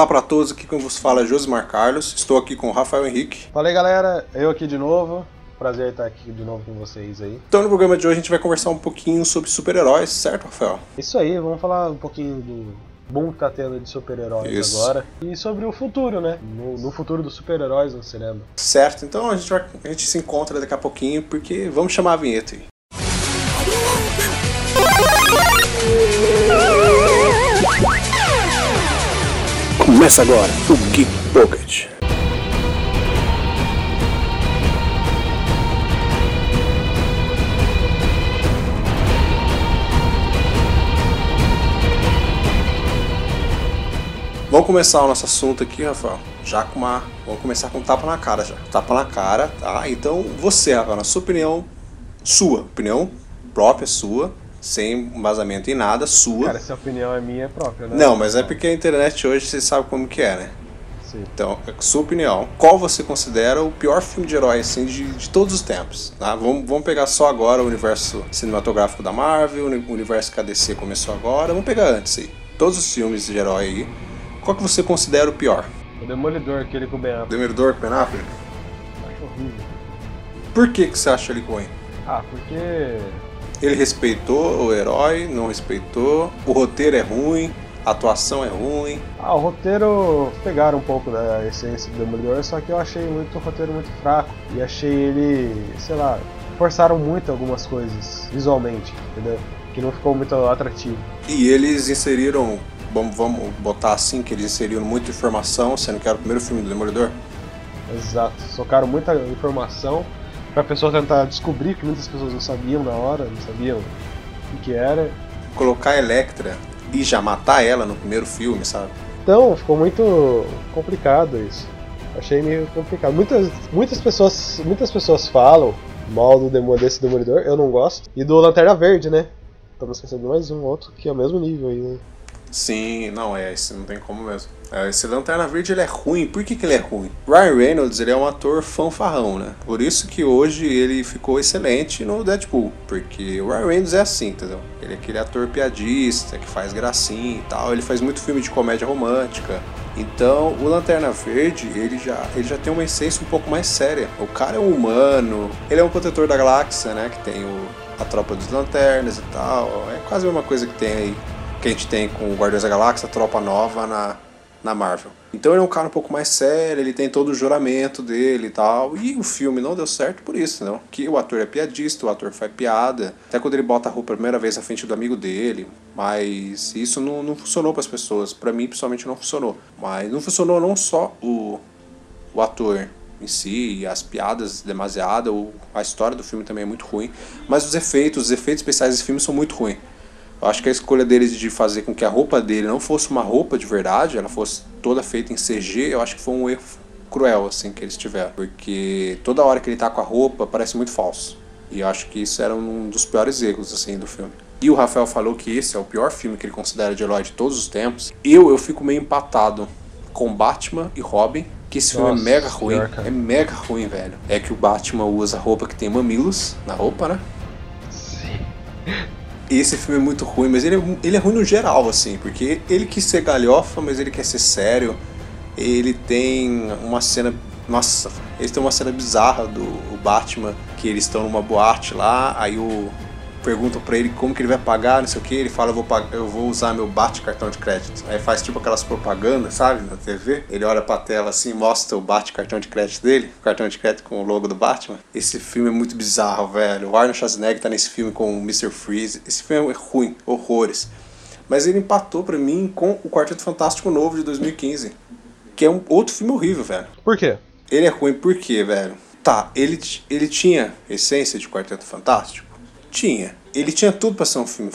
Olá para todos, aqui quem vos fala é Josimar Carlos, estou aqui com o Rafael Henrique. Fala aí galera, eu aqui de novo, prazer estar aqui de novo com vocês aí. Então no programa de hoje a gente vai conversar um pouquinho sobre super-heróis, certo Rafael? Isso aí, vamos falar um pouquinho do boom que tá tendo de super-heróis agora e sobre o futuro, né? No, no futuro dos super-heróis no cinema. Certo, então a gente, vai, a gente se encontra daqui a pouquinho porque vamos chamar a vinheta aí. Começa agora o Geek Pocket. Vamos começar o nosso assunto aqui, Rafael. Já com uma. Vamos começar com um tapa na cara já. Tapa na cara, tá? Então, você, Rafael, na sua opinião, sua opinião própria, sua, sem vazamento em nada, sua. Cara, essa opinião é minha própria, né? Não, mas é porque a internet hoje você sabe como que é, né? Sim. Então, sua opinião, qual você considera o pior filme de herói assim, de, de todos os tempos? Tá? Vamos, vamos pegar só agora o universo cinematográfico da Marvel, o universo que a DC começou agora. Vamos pegar antes aí. Todos os filmes de herói aí. Qual que você considera o pior? O Demolidor, aquele com o Ben Affleck. Demolidor com Ben Affleck? Acho horrível. Por que, que você acha ele ruim? Ah, porque Ele respeitou o herói, não respeitou, o roteiro é ruim, a atuação é ruim. Ah, o roteiro pegaram um pouco da essência do Demolidor, só que eu achei muito o roteiro muito fraco. E achei ele, sei lá, forçaram muito algumas coisas visualmente, entendeu? Que não ficou muito atrativo. E eles inseriram, vamos, vamos botar assim, que eles inseriram muita informação, sendo que era o primeiro filme do Demolidor. Exato. Socaram muita informação pra pessoa tentar descobrir, que muitas pessoas não sabiam na hora, não sabiam o que era. Colocar a Electra e já matar ela no primeiro filme, sabe? Então, ficou muito complicado isso. Achei meio complicado. Muitas, muitas, pessoas, muitas pessoas falam mal do demo, desse Demolidor, eu não gosto. E do Lanterna Verde, né? Estamos esquecendo mais um outro que é o mesmo nível aí, né? Sim, não, é, esse não tem como mesmo. É, Esse Lanterna Verde ele é ruim, por que, que ele é ruim? Ryan Reynolds ele é um ator fanfarrão, né? Por isso que hoje ele ficou excelente no Deadpool. Porque o Ryan Reynolds é assim, entendeu? Ele é aquele ator piadista, que faz gracinha e tal. Ele faz muito filme de comédia romântica. Então, o Lanterna Verde, ele já, ele já tem uma essência um pouco mais séria. O cara é um humano, ele é um protetor da galáxia, né? Que tem o, a tropa dos lanternas e tal. É quase a mesma coisa que tem aí, que a gente tem com o Guardiões da Galáxia, tropa nova na, na Marvel. Então ele é um cara um pouco mais sério, ele tem todo o juramento dele e tal. E o filme não deu certo por isso, não. Que o ator é piadista, o ator faz piada. Até quando ele bota a roupa a primeira vez na frente do amigo dele. Mas isso não, não funcionou para as pessoas. Para mim, principalmente, não funcionou. Mas não funcionou não só o, o ator em si, as piadas demasiado, o- a história do filme também é muito ruim. Mas os efeitos, os efeitos especiais desse filme são muito ruins. Eu acho que a escolha deles de fazer com que a roupa dele não fosse uma roupa de verdade, ela fosse toda feita em CG, eu acho que foi um erro cruel, assim, que eles tiveram. Porque toda hora que ele tá com a roupa parece muito falso. E eu acho que isso era um dos piores erros, assim, do filme. E o Rafael falou que esse é o pior filme que ele considera de herói de todos os tempos. Eu, eu fico meio empatado com Batman e Robin, que esse filme Nossa, é mega ruim. pior. É mega ruim, velho. É que o Batman usa roupa que tem mamilos na roupa, né? Sim. Esse filme é muito ruim, mas ele é, ele é ruim no geral, assim, porque ele quis ser galhofa, mas ele quer ser sério. Ele tem uma cena. Nossa, eles têm uma cena bizarra do Batman, que eles estão numa boate lá, aí o. Perguntam pra ele como que ele vai pagar, não sei o que, ele fala, eu vou, pag- eu vou usar meu Bate cartão de crédito. Aí faz tipo aquelas propagandas, sabe, na TV. Ele olha pra tela assim, mostra o Bate cartão de crédito dele, o cartão de crédito com o logo do Batman. Esse filme é muito bizarro, velho. O Arnold Schwarzenegger tá nesse filme com o Mr. Freeze. Esse filme é ruim, horrores. Mas ele empatou pra mim com o Quarteto Fantástico Novo de 2015, que é um outro filme horrível, velho. Por quê? Ele é ruim por quê, velho? Tá, ele, ele tinha essência de Quarteto Fantástico? Tinha. Ele tinha tudo pra ser um filme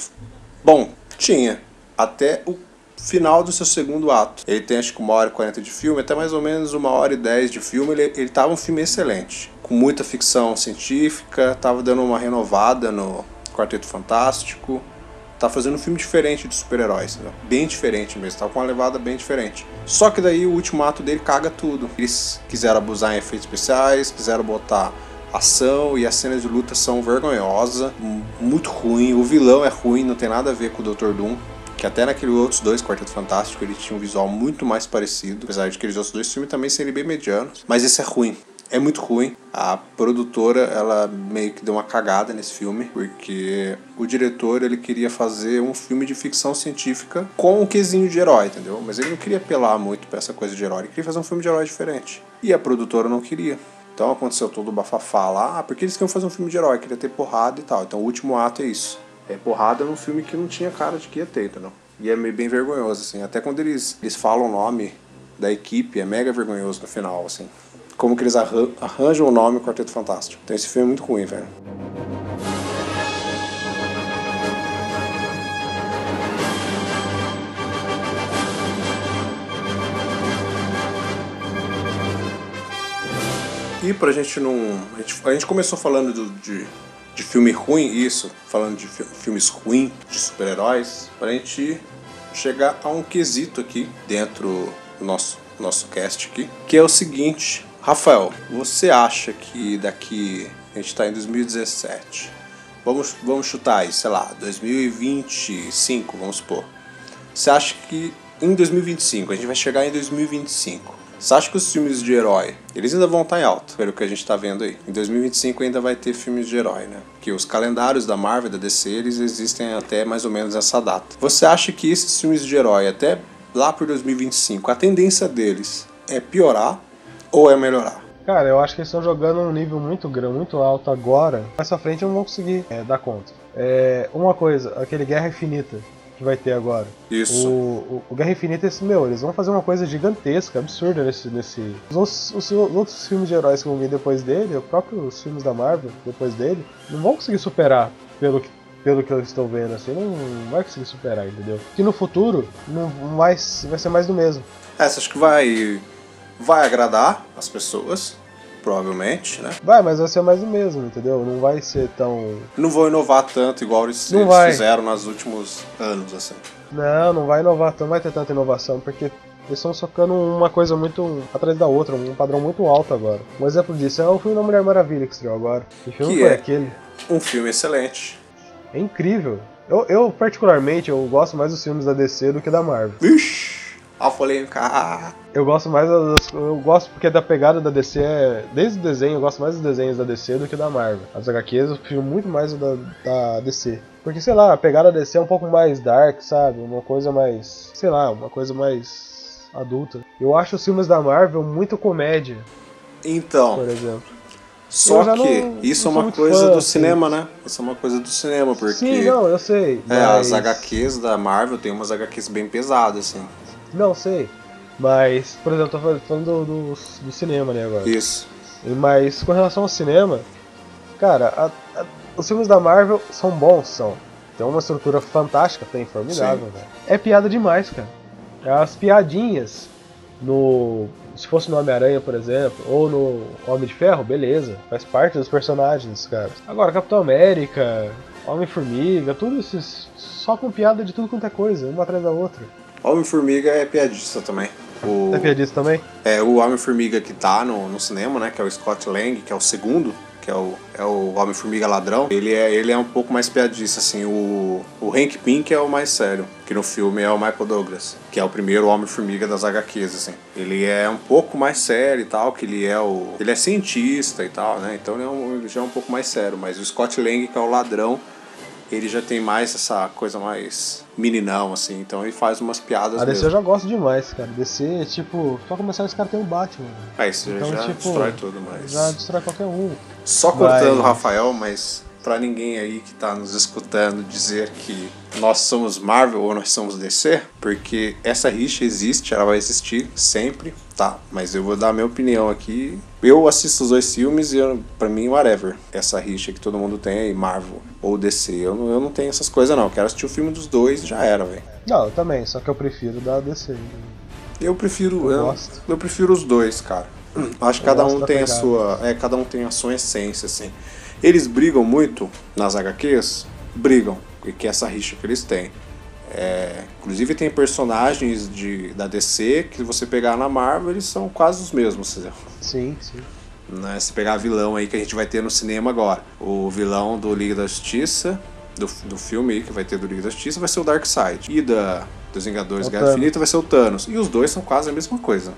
bom? Tinha. Até o final do seu segundo ato. Ele tem acho que uma hora e quarenta de filme, até mais ou menos uma hora e dez de filme. Ele, ele tava um filme excelente. Com muita ficção científica, tava dando uma renovada no Quarteto Fantástico. Tá fazendo um filme diferente de super-heróis, né? bem diferente mesmo, tá com uma levada bem diferente. Só que daí o último ato dele caga tudo. Eles quiseram abusar em efeitos especiais, quiseram botar ação e as cenas de luta são vergonhosas, muito ruim. O vilão é ruim, não tem nada a ver com o Dr. Doom. Que até naqueles outros dois, Quarteto Fantástico, ele tinha um visual muito mais parecido. Apesar de aqueles outros dois filmes também serem bem medianos. Mas esse é ruim. É muito ruim. A produtora, ela meio que deu uma cagada nesse filme, porque o diretor, ele queria fazer um filme de ficção científica com um quesinho de herói, entendeu? Mas ele não queria apelar muito pra essa coisa de herói, ele queria fazer um filme de herói diferente. E a produtora não queria. Então aconteceu todo o bafafá lá, porque eles queriam fazer um filme de herói, queria ter porrada e tal. Então o último ato é isso. É porrada num filme que não tinha cara de que ia ter, entendeu? E é meio bem vergonhoso, assim. Até quando eles, eles falam o nome da equipe, é mega vergonhoso no final, assim como que eles arranjam o nome Quarteto Fantástico. Então esse filme é muito ruim, velho. E pra gente não. A gente, a gente começou falando do, de, de filme ruim, isso, falando de fi, filmes ruins, de super-heróis, pra gente chegar a um quesito aqui dentro do nosso, nosso cast aqui, que é o seguinte: Rafael, você acha que daqui. A gente está em 2017. Vamos, vamos chutar aí, sei lá, 2025, vamos supor. Você acha que em 2025, a gente vai chegar em 2025. Você acha que os filmes de herói, eles ainda vão estar em alta, pelo que a gente está vendo aí. Em 2025 ainda vai ter filmes de herói, né? Que os calendários da Marvel, da DC, eles existem até mais ou menos essa data. Você acha que esses filmes de herói, até lá por 2025, a tendência deles é piorar ou é melhorar? Cara, eu acho que eles estão jogando um nível muito grande, muito alto agora. Mais frente eu não vou conseguir é, dar conta. É, uma coisa, aquele Guerra Infinita que vai ter agora. Isso. O, o, o, Guerra Infinita, esse, meu, eles vão fazer uma coisa gigantesca, absurda nesse. nesse... Os, os, os, outros filmes de heróis que vão vir depois dele, os próprios filmes da Marvel depois dele, não vão conseguir superar pelo que. Pelo que eu estou vendo, assim, não vai conseguir superar, entendeu? Que no futuro não vai, vai ser mais do mesmo. É, acha que vai Vai agradar as pessoas, provavelmente, né? Vai, mas vai ser mais o mesmo, entendeu? Não vai ser tão. Não vão inovar tanto igual eles, eles fizeram nos últimos anos, assim. Não, não vai inovar, não vai ter tanta inovação, porque eles estão socando uma coisa muito atrás da outra, um padrão muito alto agora. Um exemplo disso é o filme da Mulher Maravilha que estreou agora. Que filme que foi é aquele? Um filme excelente. É incrível. Eu, eu, particularmente, eu gosto mais dos filmes da DC do que da Marvel. Vixe! A polêmica. Eu gosto mais das, eu gosto porque da pegada da DC é desde o desenho eu gosto mais dos desenhos da DC do que da Marvel. As HQs eu prefiro muito mais da, da DC. Porque sei lá, a pegada da DC é um pouco mais dark, sabe? Uma coisa mais, sei lá, uma coisa mais adulta. Eu acho os filmes da Marvel muito comédia. Então, por exemplo. Só que não, isso não é uma coisa fã, do assim. cinema, né? Isso é uma coisa do cinema, porque. Sim, não, eu sei. É, mas... as HQs da Marvel tem umas HQs bem pesadas, assim. Não, sei. Mas, por exemplo, tô falando do, do, do cinema, né, agora. Isso. Mas com relação ao cinema, cara, a, a, os filmes da Marvel são bons, são. Tem uma estrutura fantástica, tem, formidável, né? É piada demais, cara. As piadinhas no. Se fosse no Homem-Aranha, por exemplo, ou no Homem de Ferro, beleza. Faz parte dos personagens, cara. Agora, Capitão América, Homem-Formiga, tudo isso só com piada de tudo quanto é coisa, uma atrás da outra. Homem-Formiga é piadista também. O, é piadista também? É, o Homem-Formiga que tá no, no cinema, né? Que é o Scott Lang, que é o segundo, que é o, é o Homem-Formiga ladrão. Ele é, ele é um pouco mais piadista, assim. O, o Hank Pink é o mais sério, que no filme é o Michael Douglas, que é o primeiro Homem-Formiga das HQs, assim. Ele é um pouco mais sério e tal, que ele é o... Ele é cientista e tal, né? Então ele, é um, ele já é um pouco mais sério. Mas o Scott Lang, que é o ladrão, ele já tem mais essa coisa mais meninão, assim, então ele faz umas piadas. A DC mesmo. eu já gosto demais, cara. DC, tipo, só começar esse cara tem o Batman. É, isso então, já tipo, destrói tudo, mas. Já destrói qualquer um. Só cortando o Rafael, mas para ninguém aí que tá nos escutando dizer que nós somos Marvel ou nós somos DC, porque essa rixa existe, ela vai existir sempre, tá? Mas eu vou dar a minha opinião aqui. Eu assisto os dois filmes e para mim whatever. Essa rixa que todo mundo tem aí, Marvel ou DC, eu não, eu não tenho essas coisas não. Eu quero assistir o filme dos dois e já era, velho. Não, eu também, só que eu prefiro da DC. Eu prefiro, eu, eu, eu prefiro os dois, cara. Acho que cada um tem a sua, é, cada um tem a sua essência assim. Eles brigam muito nas HQs? Brigam, que é essa rixa que eles têm. É, inclusive tem personagens de, da DC que você pegar na Marvel, eles são quase os mesmos. Sim, sim. Né? Se pegar vilão aí que a gente vai ter no cinema agora. O vilão do Liga da Justiça do, do filme aí, que vai ter do Liga da Justiça, vai ser o Darkseid. E da dos Vingadores É Guerra. Infinita vai ser o Thanos. E os dois são quase a mesma coisa.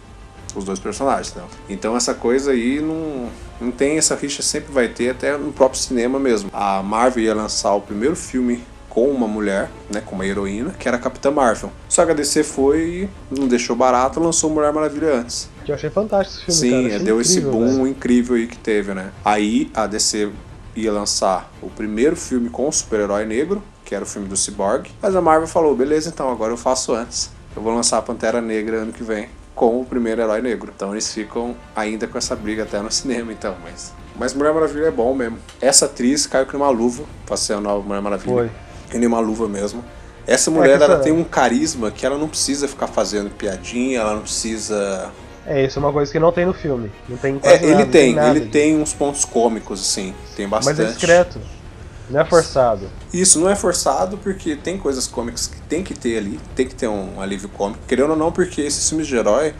Os dois personagens, né? Então essa coisa aí não, não tem, essa rixa sempre vai ter, até no próprio cinema mesmo. A Marvel ia lançar o primeiro filme com uma mulher, né, com uma heroína, que era a Capitã Marvel. Só que a DC foi e não deixou barato, lançou Mulher Maravilha antes. Que eu achei fantástico esse filme, Sim, cara. deu esse incrível, boom velho. incrível aí que teve, né? Aí a DC ia lançar o primeiro filme com o super-herói negro, que era o filme do Cyborg, mas a Marvel falou: beleza, então agora eu faço antes. Eu vou lançar a Pantera Negra ano que vem com o primeiro herói negro. Então eles ficam ainda com essa briga até no cinema, então, mas. Mas Mulher Maravilha é bom mesmo. Essa atriz caiu com uma luva ser a nova Mulher Maravilha. Foi. Que nem uma luva mesmo. Essa mulher, que ela tem um carisma que ela não precisa ficar fazendo piadinha, ela não precisa É, isso é uma coisa que não tem no filme. Não tem é, quase ele nada, tem, nada ele tem uns pontos cômicos, assim, tem Mas bastante. é discreto. Não é forçado. Isso não é forçado porque tem coisas cômicas que tem que ter ali, tem que ter um alívio cômico. Querendo ou não, porque esses filmes de herói,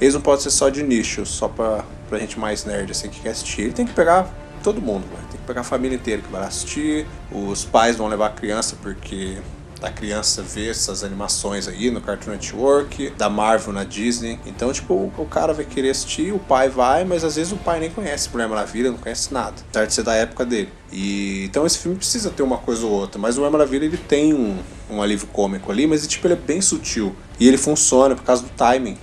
eles não podem ser só de nicho, só pra, pra gente mais nerd, assim, que quer assistir. Ele tem que pegar todo mundo, vai. tem que pegar a família inteira que vai assistir. Os pais vão levar a criança porque a criança vê essas animações aí no Cartoon Network, da Marvel na Disney. Então, tipo, o, cara vai querer assistir, o pai vai, mas às vezes o pai nem conhece Mulher Maravilha, não conhece nada. Apesar de ser da época dele. E então esse filme precisa ter uma coisa ou outra, mas o Mulher Maravilha ele tem um, um alívio cômico ali, mas tipo, ele é bem sutil. E ele funciona por causa do timing.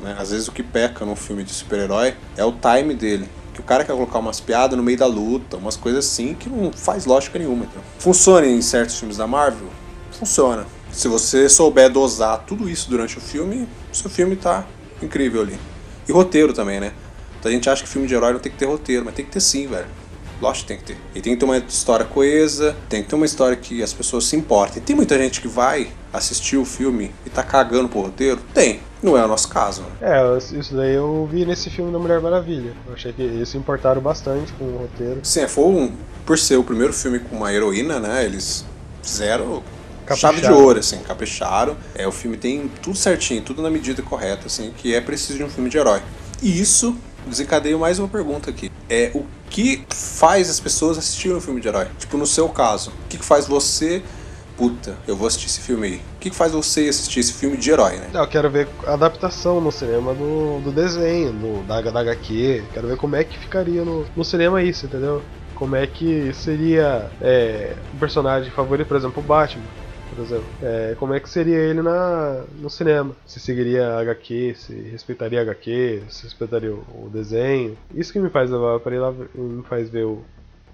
Né? Às vezes o que peca num filme de super-herói é o time dele. O cara quer colocar umas piadas no meio da luta, umas coisas assim que não faz lógica nenhuma. Então. Funciona em certos filmes da Marvel? Funciona. Se você souber dosar tudo isso durante o filme, seu filme tá incrível ali. E roteiro também, né? Então a gente acha que filme de herói não tem que ter roteiro, mas tem que ter sim, velho. Lógico que tem que ter. E tem que ter uma história coesa, tem que ter uma história que as pessoas se importem. Tem muita gente que vai assistir o filme e tá cagando pro roteiro? Tem. Não é o nosso caso. né? É, isso daí eu vi nesse filme da Mulher Maravilha. Eu achei que eles se importaram bastante com o roteiro. Sim, foi um, por ser o primeiro filme com uma heroína, né? Eles fizeram. Chave de ouro, assim, capricharam. É, o filme tem tudo certinho, tudo na medida correta, assim, que é preciso de um filme de herói. E isso desencadeia mais uma pergunta aqui. É o que faz as pessoas assistirem um filme de herói? Tipo, no seu caso, o que faz você. Puta, eu vou assistir esse filme aí. O que que faz você ir assistir esse filme de herói, né? Não, eu quero ver a adaptação no cinema do, do desenho, do, da, da HQ. Quero ver como é que ficaria no, no cinema isso, entendeu? Como é que seria é, o personagem favorito, por exemplo, o Batman. Por exemplo, É, como é que seria ele na, no cinema? Se seguiria a HQ, se respeitaria a HQ, se respeitaria o, o desenho. Isso que me faz levar para ir lá, me faz ver o,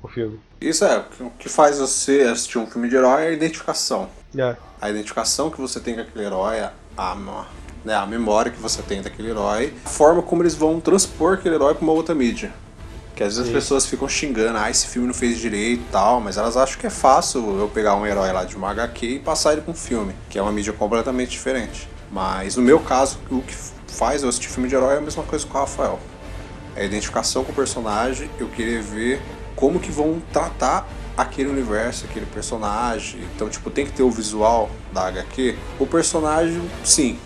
o filme. Isso é, o que faz você assistir um filme de herói é a identificação. É, a identificação que você tem com aquele herói, a, a, né, a memória que você tem daquele herói, a forma como eles vão transpor aquele herói para uma outra mídia. Que às vezes Sim. as pessoas ficam xingando, ah, esse filme não fez direito e tal, mas elas acham que é fácil eu pegar um herói lá de uma HQ e passar ele para um filme, que é uma mídia completamente diferente. Mas no meu caso, o que faz eu assistir filme de herói é a mesma coisa com o Rafael. É a identificação com o personagem, eu querer ver como que vão tratar aquele universo, aquele personagem. Então, tipo, tem que ter o visual da HQ. O personagem, sim.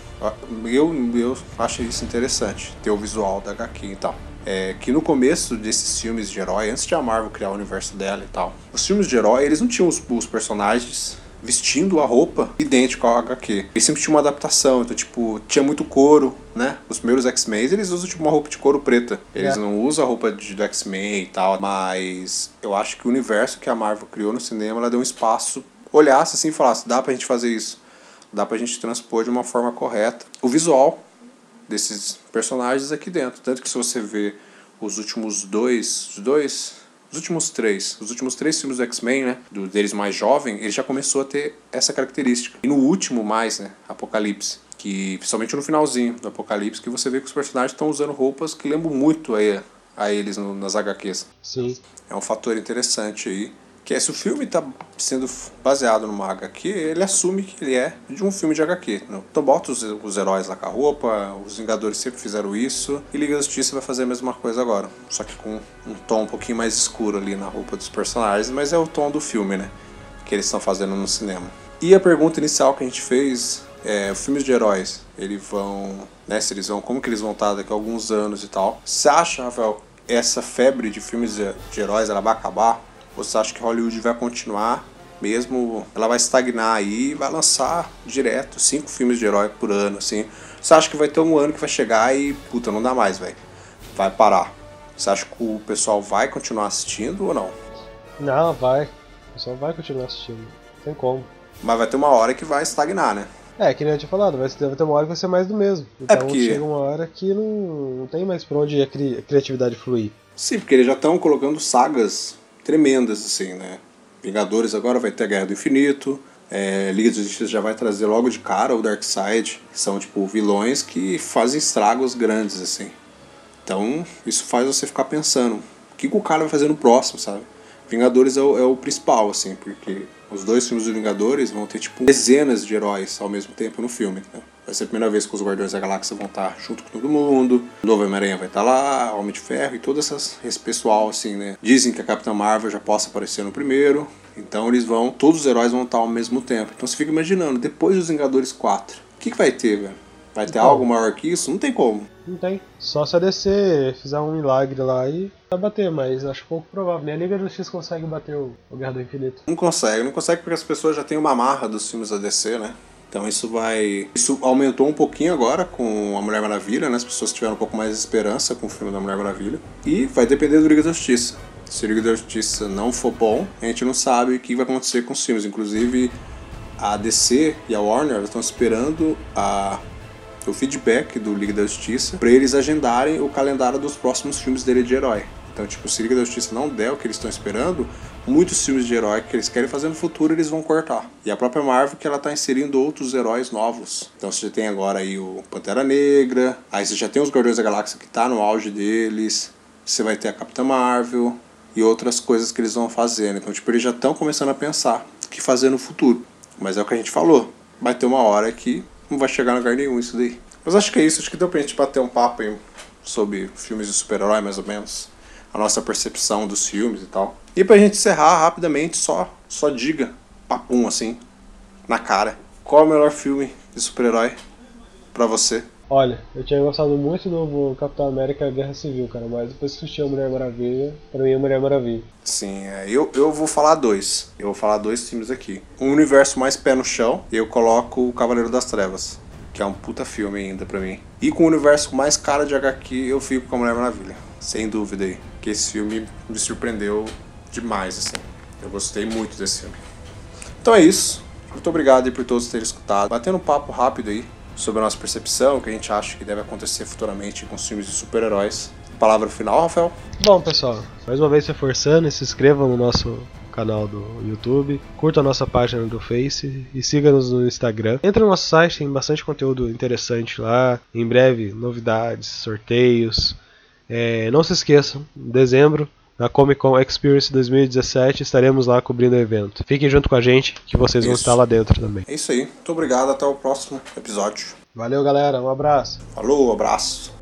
Eu, eu acho isso interessante, ter o visual da HQ e tal. É que no começo desses filmes de herói, antes de a Marvel criar o universo dela e tal, os filmes de herói, eles não tinham os, os personagens vestindo a roupa idêntica ao HQ. Eles sempre tinham uma adaptação, então, tipo, tinha muito couro, né? Os primeiros X-Men, eles usam, tipo, uma roupa de couro preta. Eles É. não usam a roupa de, do X-Men e tal, mas eu acho que o universo que a Marvel criou no cinema, ela deu um espaço, olhasse assim e falasse, dá pra gente fazer isso. Dá pra gente transpor de uma forma correta. O visual desses personagens aqui dentro. Tanto que se você vê os últimos dois. Os dois. Os últimos três. Os últimos três filmes do X-Men, né? Do, deles mais jovem, ele já começou a ter essa característica. E no último mais, né? Apocalipse. Que, principalmente no finalzinho do Apocalipse, que você vê que os personagens estão usando roupas que lembram muito a, a eles no- nas HQs. sim. É um fator interessante aí. Que é se o filme está sendo baseado numa HQ, ele assume que ele é de um filme de HQ. Então bota os, os heróis lá com a roupa, os Vingadores sempre fizeram isso, e Liga da Justiça vai fazer a mesma coisa agora. Só que com um tom um pouquinho mais escuro ali na roupa dos personagens, mas é o tom do filme, né? Que eles estão fazendo no cinema. E a pergunta inicial que a gente fez é, filmes de heróis, eles vão, né, se eles vão, como que eles vão estar daqui a alguns anos e tal. Você acha, Rafael, essa febre de filmes de, de heróis ela vai acabar? Você acha que Hollywood vai continuar mesmo, ela vai estagnar aí e vai lançar direto cinco filmes de herói por ano, assim. Você acha que vai ter um ano que vai chegar e, puta, não dá mais, velho. Vai parar. Você acha que o pessoal vai continuar assistindo ou não? Não, vai. O pessoal vai continuar assistindo. Não tem como. Mas vai ter uma hora que vai estagnar, né? É, que nem eu tinha falado, vai ter uma hora que vai ser mais do mesmo. Então É porque- chega uma hora que não, não tem mais pra onde a, cri- a criatividade fluir. Sim, porque eles já estão colocando sagas tremendas, assim, né? Vingadores agora vai ter a Guerra do Infinito. É, Liga da Justiça já vai trazer logo de cara o Darkseid, que são, tipo, vilões que fazem estragos grandes, assim. Então, isso faz você ficar pensando, o que, que o cara vai fazer no próximo, sabe? Vingadores é o, é o principal, assim, porque os dois filmes dos Vingadores vão ter, tipo, dezenas de heróis ao mesmo tempo no filme, né? Vai ser a primeira vez que os Guardiões da Galáxia vão estar junto com todo mundo, o Novo Homem-Aranha vai estar lá, Homem de Ferro e todo essas, esse pessoal, assim, né? Dizem que a Capitã Marvel já possa aparecer no primeiro, então eles vão, todos os heróis vão estar ao mesmo tempo. Então você fica imaginando, depois dos Vingadores 4, o que, que vai ter, velho? Vai ter Então. algo maior que isso? Não tem como. Não tem. Só se a DC fizer um milagre lá e vai bater, mas acho pouco provável. Nem a Liga da Justiça consegue bater o, o Guerra do Infinito. Não consegue, não consegue porque as pessoas já têm uma marra dos filmes da DC, né? Então isso vai. Isso aumentou um pouquinho agora com a Mulher Maravilha, né? As pessoas tiveram um pouco mais de esperança com o filme da Mulher Maravilha. E vai depender do Liga da Justiça. Se o Liga da Justiça não for bom, a gente não sabe o que vai acontecer com os filmes. Inclusive, a DC e a Warner estão esperando a o feedback do Liga da Justiça para eles agendarem o calendário dos próximos filmes dele de herói. Então, tipo, se Liga da Justiça não der o que eles estão esperando, muitos filmes de herói que eles querem fazer no futuro eles vão cortar. E a própria Marvel que ela tá inserindo outros heróis novos. Então você já tem agora aí o Pantera Negra, aí você já tem os Guardiões da Galáxia que tá no auge deles, você vai ter a Capitã Marvel e outras coisas que eles vão fazendo. Então, tipo, eles já estão começando a pensar o que fazer no futuro. Mas é o que a gente falou, vai ter uma hora que não vai chegar em lugar nenhum isso daí. Mas acho que é isso, acho que deu pra gente bater um papo aí sobre filmes de super-herói, mais ou menos. A nossa percepção dos filmes e tal. E pra gente encerrar rapidamente, só, só diga, papum assim, na cara. Qual é o melhor filme de super-herói pra você? Olha, eu tinha gostado muito do Capitão América Guerra Civil, cara, mas depois que assisti a Mulher Maravilha, pra mim é Mulher Maravilha. Sim, é, eu, eu vou falar dois. Eu vou falar dois filmes aqui. Um universo mais pé no chão, eu coloco o Cavaleiro das Trevas, que é um puta filme ainda pra mim. E com o universo mais cara de HQ, eu fico com a Mulher Maravilha. Sem dúvida aí. Que esse filme me surpreendeu demais, assim. Eu gostei muito desse filme. Então é isso. Muito obrigado aí por todos terem escutado. Batendo um papo rápido aí sobre a nossa percepção, o que a gente acha que deve acontecer futuramente com os filmes de super-heróis. Palavra final, Rafael? Bom, pessoal, mais uma vez reforçando, se inscrevam no nosso canal do YouTube, curta a nossa página do Face e siga-nos no Instagram. Entre no nosso site, tem bastante conteúdo interessante lá. Em breve, novidades, sorteios. É, não se esqueçam, em dezembro, na Comic Con Experience 2017, estaremos lá cobrindo o evento. Fiquem junto com a gente, que vocês vão Isso. estar lá dentro também. É isso aí. Muito obrigado. Até o próximo episódio. Valeu, galera. Um abraço. Falou, abraço.